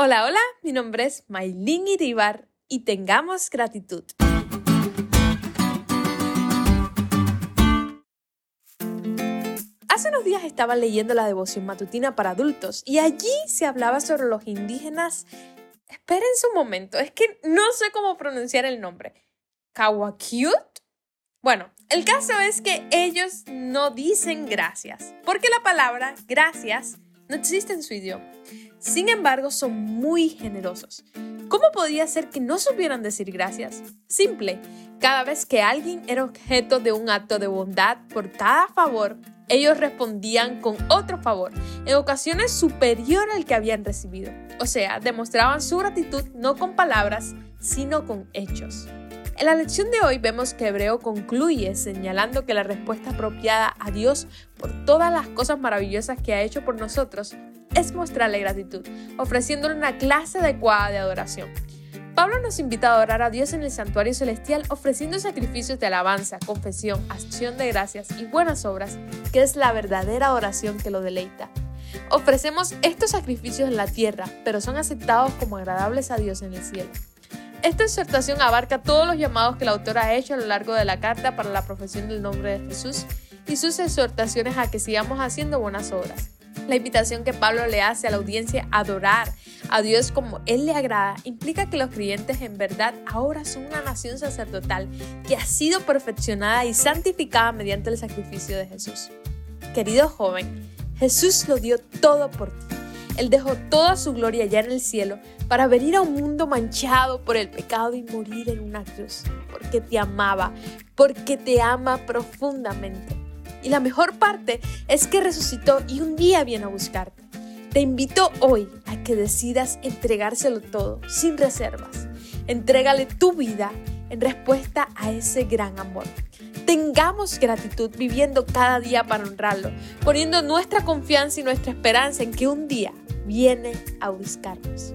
Hola, hola, mi nombre es Maylin Iribar y tengamos gratitud. Hace unos días estaba leyendo la devoción matutina para adultos y allí se hablaba sobre los indígenas. Espérense un momento, es que no sé cómo pronunciar el nombre. ¿Kawakiut? Bueno, el caso es que ellos no dicen gracias, porque la palabra gracias no existe en su idioma. Sin embargo, son muy generosos. ¿Cómo podía ser que no supieran decir gracias? Simple, cada vez que alguien era objeto de un acto de bondad por cada favor, ellos respondían con otro favor, en ocasiones superior al que habían recibido. O sea, demostraban su gratitud no con palabras, sino con hechos. En la lección de hoy vemos que Hebreo concluye señalando que la respuesta apropiada a Dios por todas las cosas maravillosas que ha hecho por nosotros es mostrarle gratitud, ofreciéndole una clase adecuada de adoración. Pablo nos invita a adorar a Dios en el santuario celestial ofreciendo sacrificios de alabanza, confesión, acción de gracias y buenas obras, que es la verdadera adoración que lo deleita. Ofrecemos estos sacrificios en la tierra, pero son aceptados como agradables a Dios en el cielo. Esta exhortación abarca todos los llamados que el autor ha hecho a lo largo de la carta para la profesión del nombre de Jesús y sus exhortaciones a que sigamos haciendo buenas obras. La invitación que Pablo le hace a la audiencia a adorar a Dios como Él le agrada implica que los creyentes en verdad ahora son una nación sacerdotal que ha sido perfeccionada y santificada mediante el sacrificio de Jesús. Querido joven, Jesús lo dio todo por ti. Él dejó toda su gloria allá en el cielo para venir a un mundo manchado por el pecado y morir en una cruz, porque te amaba, porque te ama profundamente. Y la mejor parte es que resucitó y un día viene a buscarte. Te invito hoy a que decidas entregárselo todo, sin reservas. Entrégale tu vida en respuesta a ese gran amor. Tengamos gratitud viviendo cada día para honrarlo, poniendo nuestra confianza y nuestra esperanza en que un día viene a buscarnos.